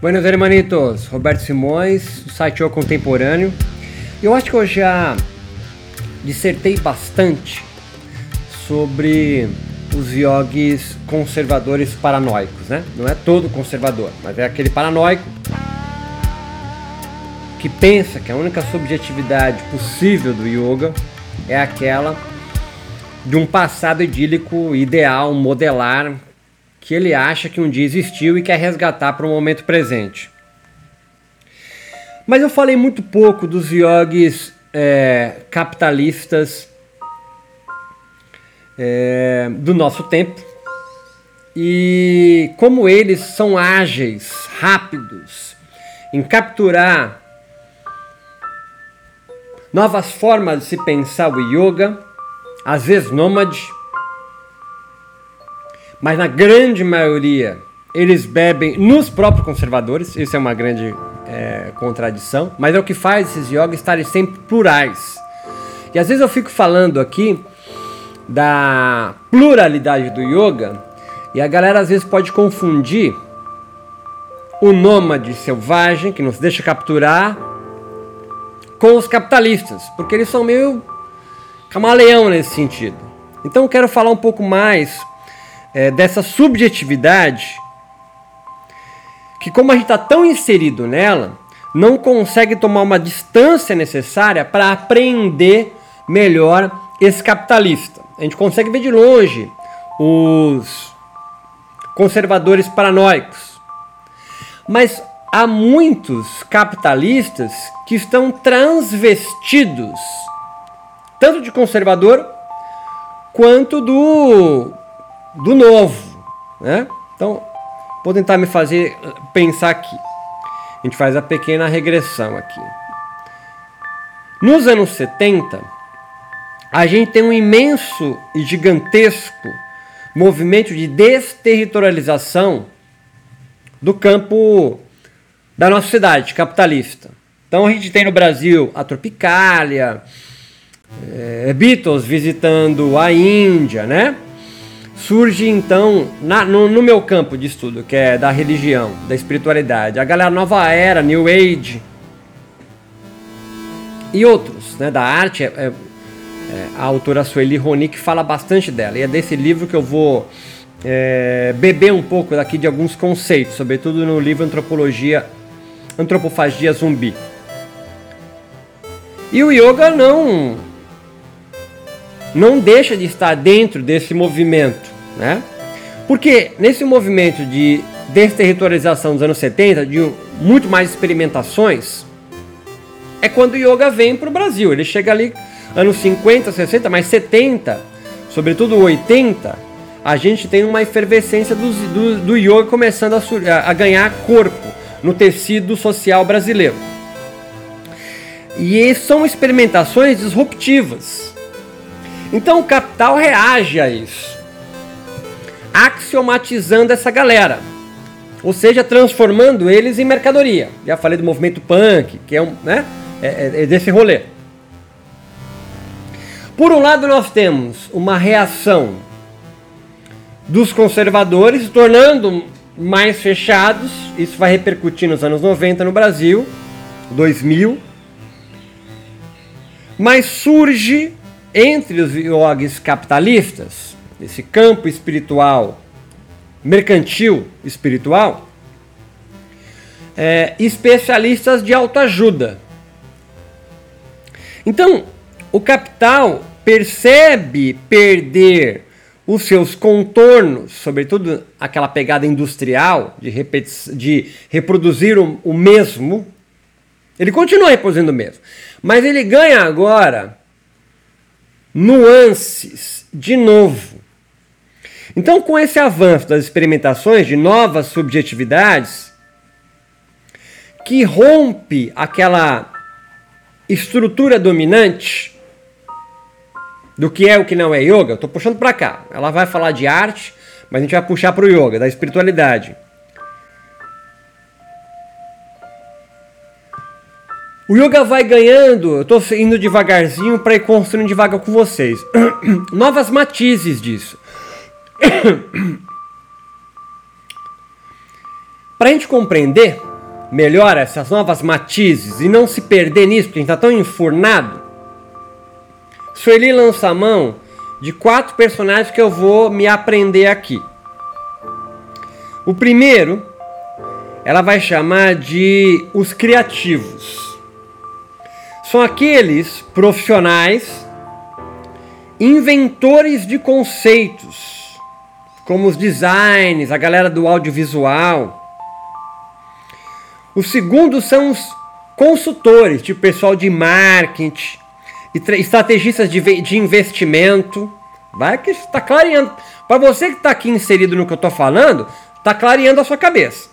Buenos hermanitos, Roberto Simões, do site O Contemporâneo. Eu acho que eu já dissertei bastante sobre os yogis conservadores paranoicos, né? Não é todo conservador, mas é aquele paranoico que pensa que a única subjetividade possível do yoga é aquela de um passado idílico ideal, modelar, que ele acha que um dia existiu e quer resgatar para o momento presente. Mas eu falei muito pouco dos yogis é, capitalistas é, do nosso tempo e como eles são ágeis, rápidos em capturar novas formas de se pensar o yoga, às vezes nômade, mas na grande maioria eles bebem nos próprios conservadores, isso é uma grande é, contradição, mas é o que faz esses yogas estarem sempre plurais. E às vezes eu fico falando aqui da pluralidade do yoga e a galera às vezes pode confundir o nômade selvagem, que não se deixa capturar, com os capitalistas, porque eles são meio camaleão nesse sentido. Então eu quero falar um pouco mais é, dessa subjetividade que, como a gente está tão inserido nela, não consegue tomar uma distância necessária para aprender melhor esse capitalista. A gente consegue ver de longe os conservadores paranoicos. Mas há muitos capitalistas que estão transvestidos, tanto de conservador quanto do do novo, né? Então, vou tentar me fazer pensar aqui. A gente faz a pequena regressão aqui. Nos anos 70, a gente tem um imenso e gigantesco movimento de desterritorialização do campo da nossa cidade capitalista. Então a gente tem no Brasil a Tropicália, é, Beatles visitando a Índia, né? Surge então na, no, no, meu campo de estudo, que é da religião, da espiritualidade, a galera nova era, New Age e outros, né, da arte. É, é, é a autora Sueli Ronick fala bastante dela e é desse livro que eu vou é, beber um pouco daqui de alguns conceitos, sobretudo no livro Antropologia, Antropofagia Zumbi. E o yoga não não deixa de estar dentro desse movimento, né? Porque nesse movimento de desterritorialização dos anos 70, de muito mais experimentações, é quando o yoga vem para o Brasil. Ele chega ali anos 50, 60, mas 70, sobretudo 80, a gente tem uma efervescência do, do, do yoga começando a, a ganhar corpo no tecido social brasileiro. E são experimentações disruptivas. Então o capital reage a isso, axiomatizando essa galera, ou seja, transformando eles em mercadoria. Já falei do movimento punk, que é um, né, é, é, é desse rolê. Por um lado, nós temos uma reação dos conservadores, tornando mais fechados. Isso vai repercutir nos anos 90 no Brasil, 2000. Mas surge entre os yogis capitalistas, esse campo espiritual, mercantil espiritual, é, especialistas de autoajuda. Então, o capital percebe perder os seus contornos, sobretudo aquela pegada industrial de, de reproduzir o, o mesmo. Ele continua reproduzindo o mesmo, mas ele ganha agora nuances de novo. Então, com esse avanço das experimentações de novas subjetividades, que rompe aquela estrutura dominante do que é o que não é yoga, estou puxando para cá. Ela vai falar de arte, mas a gente vai puxar para o yoga, da espiritualidade. O yoga vai ganhando, eu estou indo devagarzinho para ir construindo devagar com vocês. Novas matizes disso. para a gente compreender melhor essas novas matizes e não se perder nisso, porque a gente está tão enfurnado, Sueli lança a mão de quatro personagens que eu vou me aprender aqui. O primeiro, ela vai chamar de os criativos. São aqueles profissionais inventores de conceitos, como os designs, a galera do audiovisual. O segundo são os consultores, tipo pessoal de marketing, estrategistas de, de investimento. Vai que está clareando. Para você que está aqui inserido no que eu estou falando, está clareando a sua cabeça.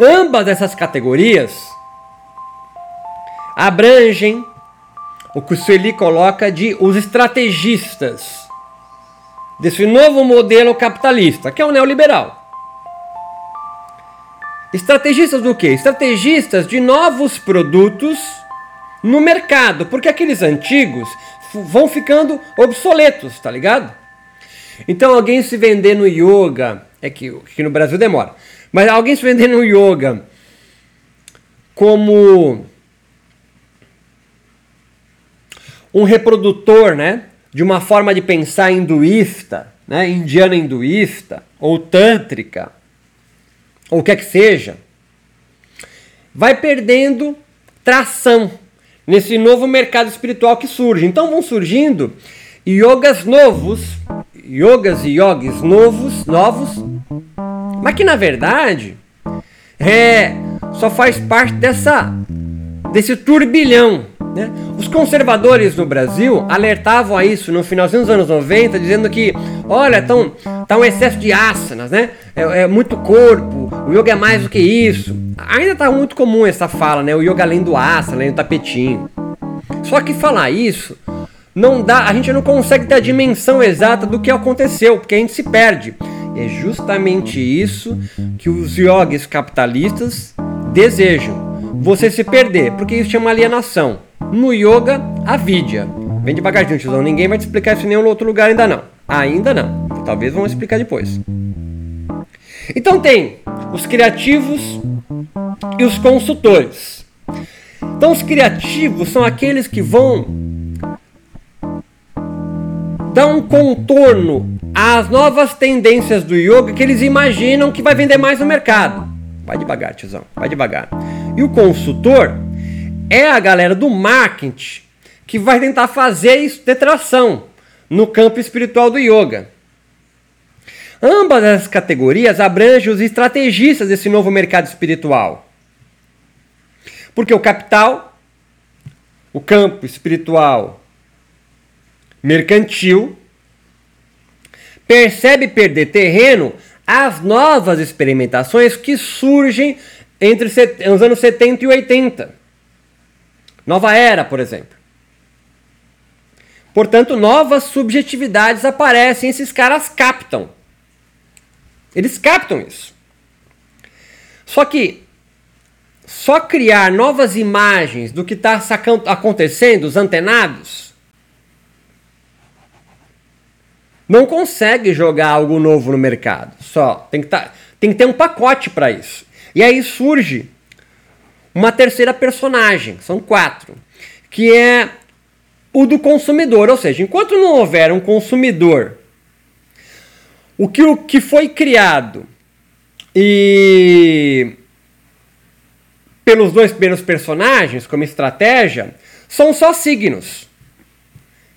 Ambas essas categorias abrangem o que o Sueli coloca de os estrategistas desse novo modelo capitalista, que é o neoliberal. Estrategistas do quê? Estrategistas de novos produtos no mercado, porque aqueles antigos vão ficando obsoletos, tá ligado? Então alguém se vender no yoga, é que, que no Brasil demora, mas alguém se vender no yoga como um reprodutor, né, de uma forma de pensar hinduísta, né, indiana hinduísta ou tântrica, ou o que é que seja, vai perdendo tração nesse novo mercado espiritual que surge. Então vão surgindo yogas novos, yogas e yogis novos, novos, mas que na verdade é só faz parte dessa desse turbilhão né? Os conservadores no Brasil alertavam a isso no finalzinho dos anos 90, dizendo que, olha, tão, tá um excesso de asanas, né? É, é, muito corpo, o yoga é mais do que isso. Ainda está muito comum essa fala, né? O yoga além do asana, além do tapetinho. Só que falar isso não dá, a gente não consegue ter a dimensão exata do que aconteceu, porque a gente se perde. É justamente isso que os yogis capitalistas desejam. Você se perder, porque isso chama alienação. No yoga, a vidya. Vem devagarzinho, tiozão. Ninguém vai te explicar isso em nenhum outro lugar ainda não. Ainda não. Talvez vão explicar depois. Então tem os criativos e os consultores. Então os criativos são aqueles que vão dar um contorno às novas tendências do yoga que eles imaginam que vai vender mais no mercado. Vai devagar, tiozão, vai devagar. E o consultor é a galera do marketing que vai tentar fazer isso ter tração no campo espiritual do yoga. Ambas essas categorias abrangem os estrategistas desse novo mercado espiritual. Porque o capital, o campo espiritual mercantil, percebe perder terreno às novas experimentações que surgem entre os anos 70 e 80. Nova era, por exemplo. Portanto, novas subjetividades aparecem, esses caras captam. Eles captam isso. Só que só criar novas imagens do que está acontecendo, os antenados, não consegue jogar algo novo no mercado. Só tem que, tá, tem que ter um pacote para isso. E aí surge uma terceira personagem, são quatro, que é o do consumidor. Ou seja, enquanto não houver um consumidor, o que, o que foi criado e pelos dois primeiros personagens como estratégia são só signos.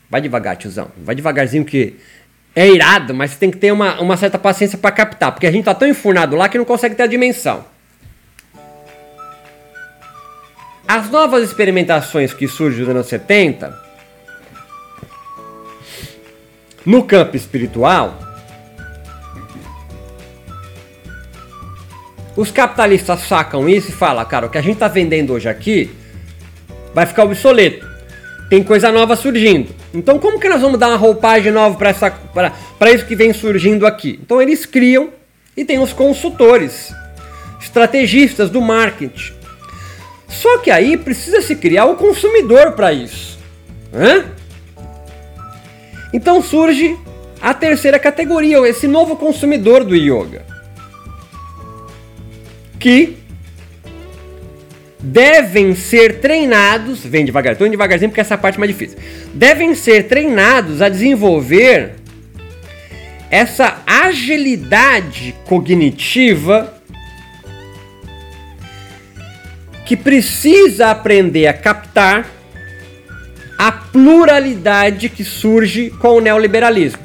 Vai devagar, tiozão. Vai devagarzinho que é irado, mas tem que ter uma, uma certa paciência para captar, porque a gente tá tão enfurnado lá que não consegue ter a dimensão. As novas experimentações que surgem nos anos 70, no campo espiritual, os capitalistas sacam isso e falam, cara, o que a gente está vendendo hoje aqui vai ficar obsoleto. Tem coisa nova surgindo. Então, como que nós vamos dar uma roupagem nova para isso que vem surgindo aqui? Então, eles criam e tem os consultores, estrategistas do marketing, só que aí precisa se criar o consumidor para isso. Hã? Então surge a terceira categoria, esse novo consumidor do yoga. Que devem ser treinados, vem devagar, estou devagarzinho porque essa é parte mais difícil. Devem ser treinados a desenvolver essa agilidade cognitiva que precisa aprender a captar a pluralidade que surge com o neoliberalismo.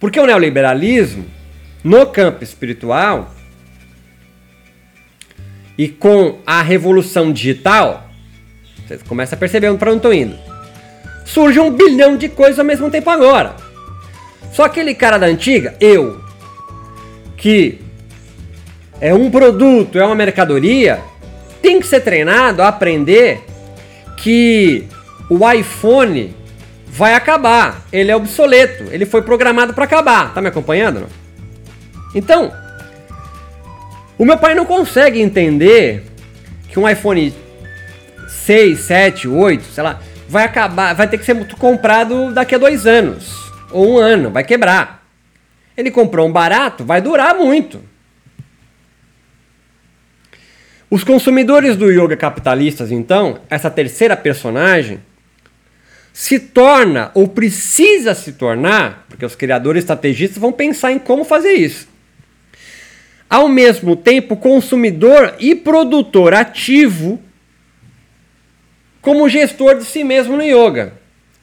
Porque o neoliberalismo, no campo espiritual, e com a revolução digital, você começa a perceber para onde estou indo. Surge um bilhão de coisas ao mesmo tempo agora. Só aquele cara da antiga, eu, que é um produto, é uma mercadoria, tem que ser treinado a aprender que o iPhone vai acabar, ele é obsoleto, ele foi programado para acabar. Tá me acompanhando? Não? Então, o meu pai não consegue entender que um iPhone 6, 7, 8, sei lá, vai acabar, vai ter que ser comprado daqui a dois anos ou um ano, vai quebrar. Ele comprou um barato, vai durar muito. Os consumidores do yoga capitalistas, então, essa terceira personagem, se torna ou precisa se tornar, porque os criadores estrategistas vão pensar em como fazer isso. Ao mesmo tempo, consumidor e produtor ativo como gestor de si mesmo no yoga.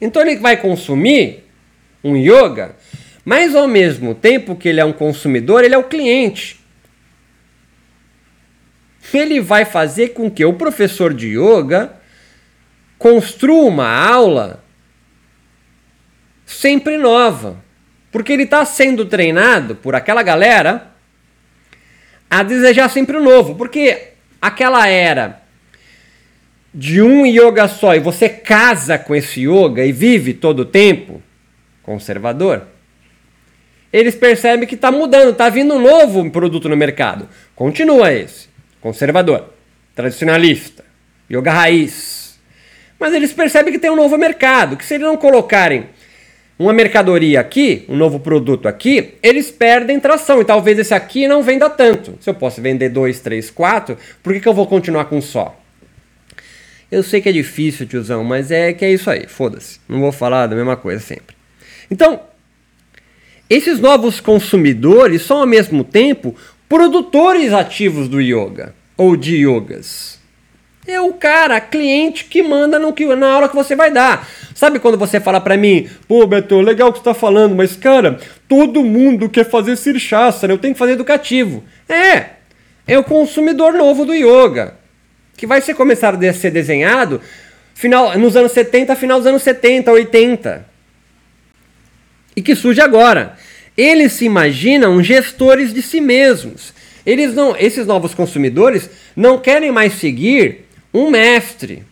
Então ele vai consumir um yoga, mas ao mesmo tempo que ele é um consumidor, ele é o cliente ele vai fazer com que o professor de yoga construa uma aula sempre nova. Porque ele está sendo treinado por aquela galera a desejar sempre o novo. Porque aquela era de um yoga só e você casa com esse yoga e vive todo o tempo conservador, eles percebem que está mudando, está vindo um novo produto no mercado. Continua esse conservador, tradicionalista, yoga raiz. Mas eles percebem que tem um novo mercado, que se eles não colocarem uma mercadoria aqui, um novo produto aqui, eles perdem tração e talvez esse aqui não venda tanto. Se eu posso vender dois, três, quatro, por que, que eu vou continuar com só? Eu sei que é difícil, tiozão, mas é que é isso aí, foda-se. Não vou falar da mesma coisa sempre. Então, esses novos consumidores são ao mesmo tempo produtores ativos do yoga ou de yogas. É o cara, cliente que manda no que, na aula que você vai dar. Sabe quando você fala para mim, pô Beto, legal que você tá falando, mas cara, todo mundo quer fazer Sirshasana, eu tenho que fazer educativo. É, é o consumidor novo do yoga, que vai ser começar a ser desenhado final, nos anos 70, final dos anos 70, 80. E que surge agora. Eles se imaginam gestores de si mesmos. Eles não, esses novos consumidores não querem mais seguir um mestre.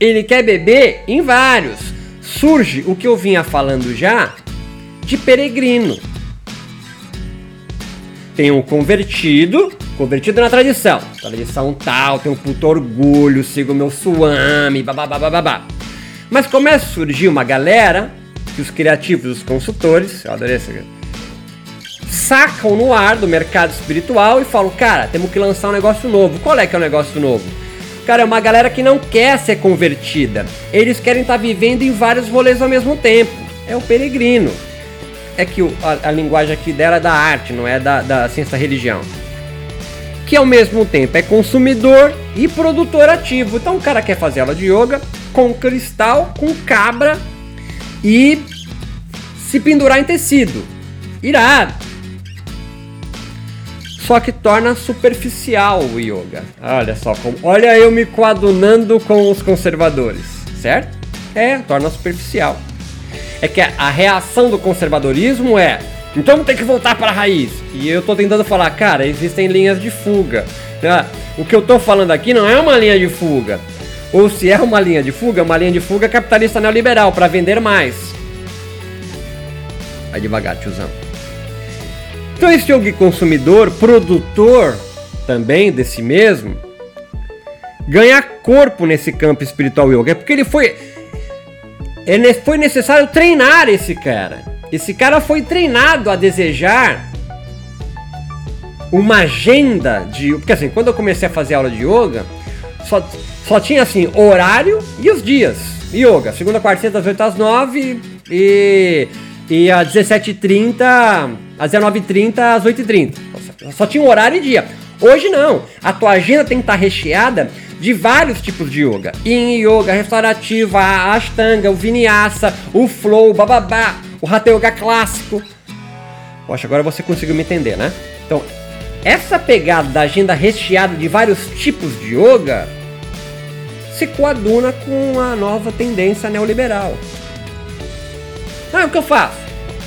Ele quer beber em vários. Surge o que eu vinha falando já de peregrino. Tem um convertido, convertido na tradição. Tradição tal, tem um puto orgulho, sigo meu suame, babá. Mas começa a surgir uma galera que os criativos, os consultores, eu adorei essa sacam no ar do mercado espiritual e falam, cara, temos que lançar um negócio novo. Qual é que é o negócio novo? Cara, é uma galera que não quer ser convertida. Eles querem estar tá vivendo em vários rolês ao mesmo tempo. É o peregrino. É que a, a, linguagem aqui dela é da arte, não é da, da ciência da religião. Que ao mesmo tempo é consumidor e produtor ativo. Então o cara quer fazer aula de yoga com cristal, com cabra e se pendurar em tecido. Irado. Só que torna superficial o yoga. Olha só como. Olha eu me coadunando com os conservadores, certo? É, torna superficial. É que a reação do conservadorismo é então tem que voltar para a raiz. E eu tô tentando falar, cara, existem linhas de fuga. Né? O que eu tô falando aqui não é uma linha de fuga. Ou se é uma linha de fuga, é uma linha de fuga capitalista neoliberal para vender mais. Vai devagar, tiozão. Então esse yogi consumidor, produtor também desse mesmo, ganha corpo nesse campo espiritual yoga. É porque ele foi. Ele foi necessário treinar esse cara. Esse cara foi treinado a desejar uma agenda de. Porque assim, quando eu comecei a fazer aula de yoga, só, só tinha assim, horário e os dias. Yoga, segunda, quarta, sexta, das 8 às 9 e, e às 17h30, às 19h30, às 8h30. Só tinha horário e dia. Hoje não. A tua agenda tem que estar recheada de vários tipos de yoga. Yin yoga, restaurativa, a ashtanga, o vinyasa, o flow, o bababá, o hatha yoga clássico. Poxa, agora você conseguiu me entender, né? Então, essa pegada da agenda recheada de vários tipos de yoga se coaduna com a nova tendência neoliberal. Ah, o que eu faço?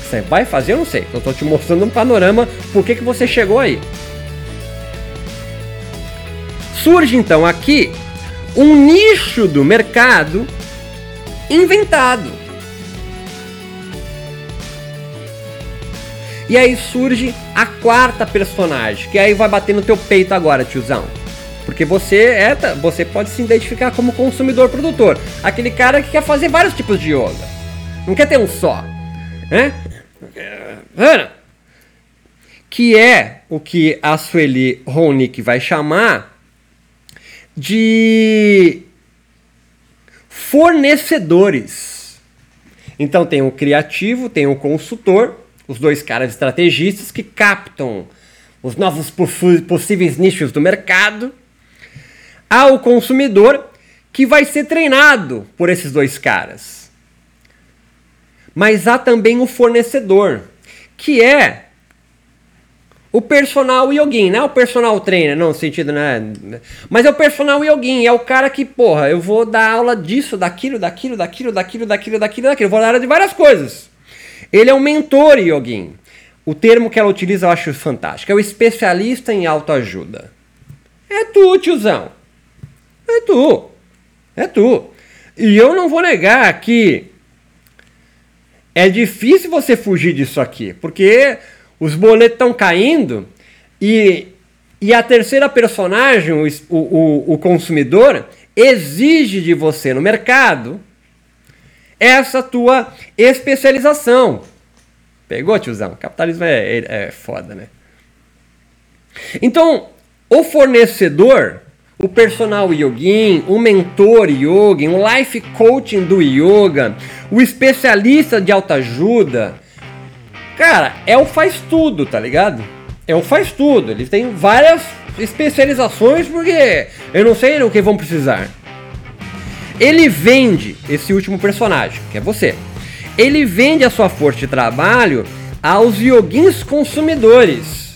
Você vai fazer? Eu não sei. Eu estou te mostrando um panorama por que, que você chegou aí. Surge então aqui um nicho do mercado inventado. E aí surge a quarta personagem, que aí vai bater no teu peito agora, tiozão. Porque você é, você pode se identificar como consumidor produtor, aquele cara que quer fazer vários tipos de yoga. Não quer ter um só, né? Que é o que a Sueli Ronick vai chamar de fornecedores. Então tem o criativo, tem o consultor os dois caras estrategistas que captam os novos possíveis nichos do mercado, ao consumidor que vai ser treinado por esses dois caras. Mas há também o fornecedor, que é o personal yogin, não é o personal trainer, não, no sentido, né? Mas é o personal yogin, é o cara que, porra, eu vou dar aula disso, daquilo, daquilo, daquilo, daquilo, daquilo, daquilo, daquilo, eu vou dar aula de várias coisas. Ele é um mentor yogin. O termo que ela utiliza eu acho fantástico. É o especialista em autoajuda. É tu, tiozão. É tu. É tu. E eu não vou negar que é difícil você fugir disso aqui, porque os boletos estão caindo e, e a terceira personagem, o, o, o consumidor, exige de você no mercado essa tua especialização. Pegou, tiozão? Capitalismo é, é, é foda, né? Então, o fornecedor, o personal yogin, o mentor yogin, o life coaching do yoga, o especialista de autoajuda, cara, é o faz tudo, tá ligado? É o faz tudo. Eles têm várias especializações porque eu não sei o que vão precisar. Ele vende esse último personagem, que é você. Ele vende a sua força de trabalho aos yogins consumidores,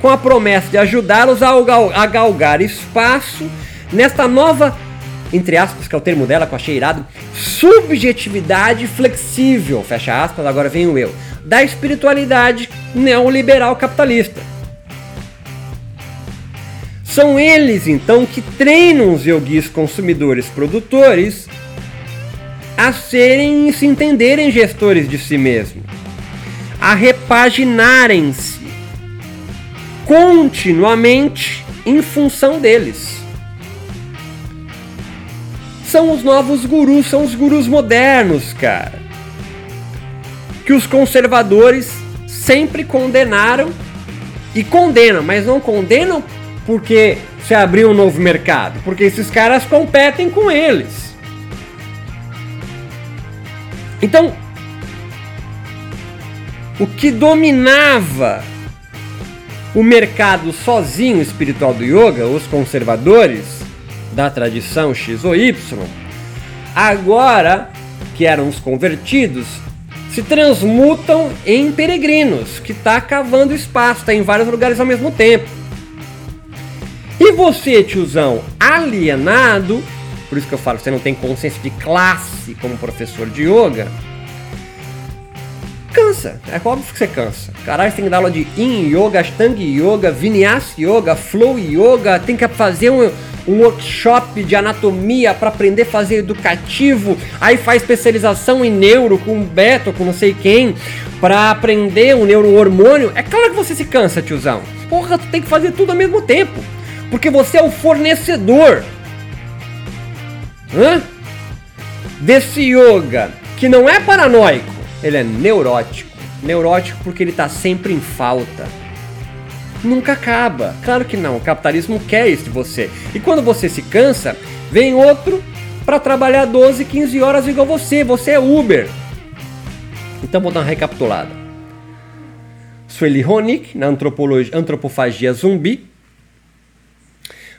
com a promessa de ajudá-los a, a galgar espaço nesta nova, entre aspas, que é o termo dela que eu achei irado, subjetividade flexível, fecha aspas, agora vem o eu, da espiritualidade neoliberal capitalista. São eles então que treinam os yogis consumidores produtores a serem e se entenderem gestores de si mesmos, a repaginarem-se continuamente em função deles. São os novos gurus, são os gurus modernos, cara. Que os conservadores sempre condenaram e condenam, mas não condenam porque se abriu um novo mercado? Porque esses caras competem com eles. Então, o que dominava o mercado sozinho espiritual do yoga, os conservadores da tradição X ou Y, agora que eram os convertidos, se transmutam em peregrinos, que está cavando espaço, está em vários lugares ao mesmo tempo. E você, tiozão, alienado, por isso que eu falo, você não tem consciência de classe como professor de yoga, cansa. É óbvio que você cansa. Caralho, você tem que dar aula de Yin Yoga, Ashtanga Yoga, Vinyasa Yoga, Flow Yoga, tem que fazer um, um workshop de anatomia para aprender a fazer educativo, aí faz especialização em neuro com Beto, com não sei quem, para aprender um neurohormônio. É claro que você se cansa, tiozão. Porra, tu tem que fazer tudo ao mesmo tempo. Porque você é o fornecedor Hã? desse yoga que não é paranoico, ele é neurótico. neurótico porque ele está sempre em falta. Nunca acaba. Claro que não. O capitalismo quer isso de você. E quando você se cansa, vem outro para trabalhar 12, 15 horas igual você. Você é Uber. Então vou dar uma recapitulada. Sueli Honig, na antropologia, antropofagia zumbi,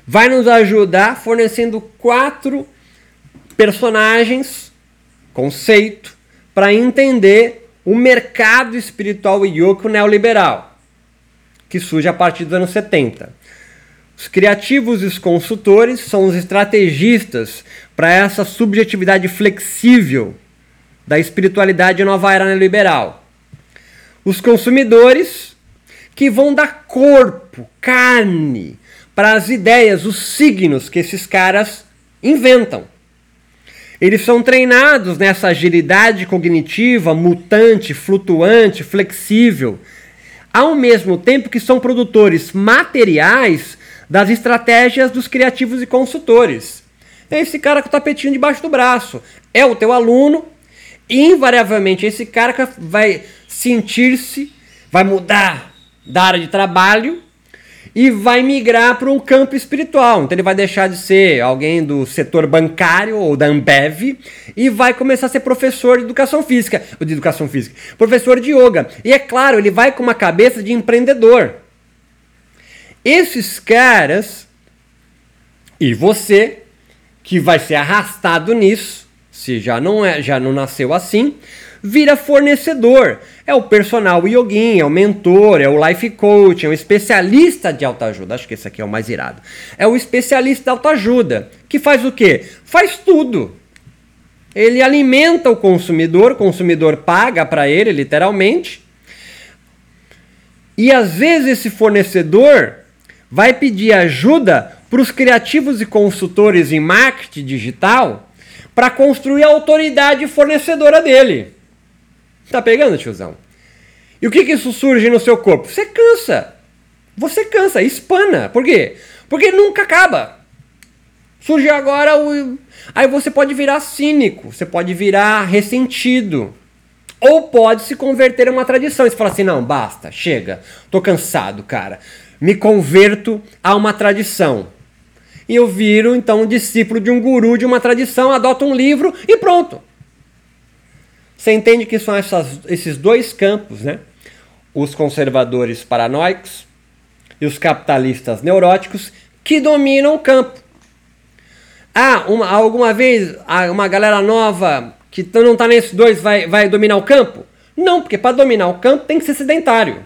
vai nos ajudar fornecendo quatro personagens, conceito, para entender o mercado espiritual yoga neoliberal, que surge a partir dos anos 70. Os criativos e os consultores são os estrategistas para essa subjetividade flexível da espiritualidade nova era neoliberal. Os consumidores que vão dar corpo, carne, para as ideias, os signos que esses caras inventam. Eles são treinados nessa agilidade cognitiva, mutante, flutuante, flexível, ao mesmo tempo que são produtores materiais das estratégias dos criativos e consultores. É esse cara com o tapetinho debaixo do braço. É o teu aluno, invariavelmente esse cara vai sentir-se, vai mudar da área de trabalho e vai migrar para um campo espiritual. Então ele vai deixar de ser alguém do setor bancário ou da Ambev e vai começar a ser professor de educação física, de educação física, professor de yoga. E é claro, ele vai com uma cabeça de empreendedor. Esses caras e você que vai ser arrastado nisso, se já não é, já não nasceu assim, vira fornecedor. É o personal yogin, é o mentor, é o life coach, é o especialista de autoajuda. Acho que esse aqui é o mais irado. É o especialista de autoajuda, que faz o quê? Faz tudo. Ele alimenta o consumidor, o consumidor paga para ele, literalmente. E às vezes esse fornecedor vai pedir ajuda para os criativos e consultores em marketing digital para construir a autoridade fornecedora dele. Tá pegando, tiozão? E o que que isso surge no seu corpo? Você cansa. Você cansa, espana. Por quê? Porque nunca acaba. Surge agora o. Aí você pode virar cínico, você pode virar ressentido. Ou pode se converter em uma tradição. E você fala assim: não, basta, chega, tô cansado, cara. Me converto a uma tradição. E eu viro, então, um discípulo de um guru de uma tradição, adoto um livro e pronto. Você entende que são essas, esses dois campos, né? Os conservadores paranoicos e os capitalistas neuróticos que dominam o campo. Ah, uma, alguma vez uma galera nova que não está nesses dois vai, vai dominar o campo? Não, porque para dominar o campo tem que ser sedentário.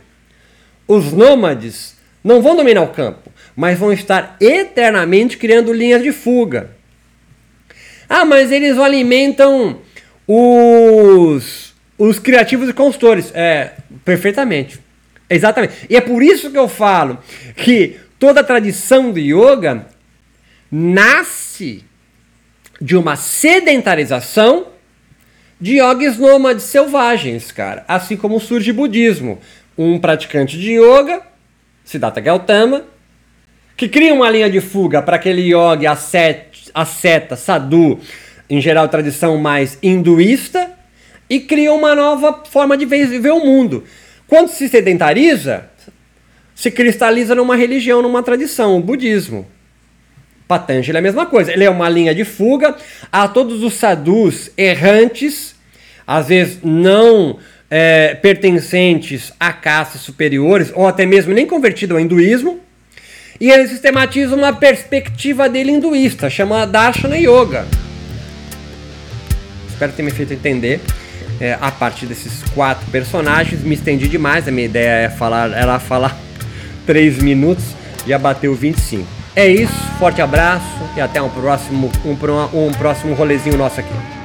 Os nômades não vão dominar o campo, mas vão estar eternamente criando linhas de fuga. Ah, mas eles alimentam os, os criativos e consultores. É, perfeitamente. Exatamente. E é por isso que eu falo que toda a tradição do yoga nasce de uma sedentarização de yogis nômades selvagens, cara. Assim como surge o budismo. Um praticante de yoga, Siddhartha Gautama, que cria uma linha de fuga para aquele yogi asceta, asceta, sadhu, em geral tradição mais hinduísta, e cria uma nova forma de ver o mundo. Quando se sedentariza, se cristaliza numa religião, numa tradição, o budismo. Patanjali é a mesma coisa. Ele é uma linha de fuga a todos os sadhus errantes, às vezes não é, pertencentes a castas superiores, ou até mesmo nem convertido ao hinduísmo, e ele sistematiza uma perspectiva dele hinduísta, chamada Darshana Yoga. Espero ter me feito entender. É, a partir desses quatro personagens, me estendi demais. A minha ideia é falar, era falar 3 minutos, já bateu 25. É isso, forte abraço e até um próximo, um, um próximo rolezinho nosso aqui.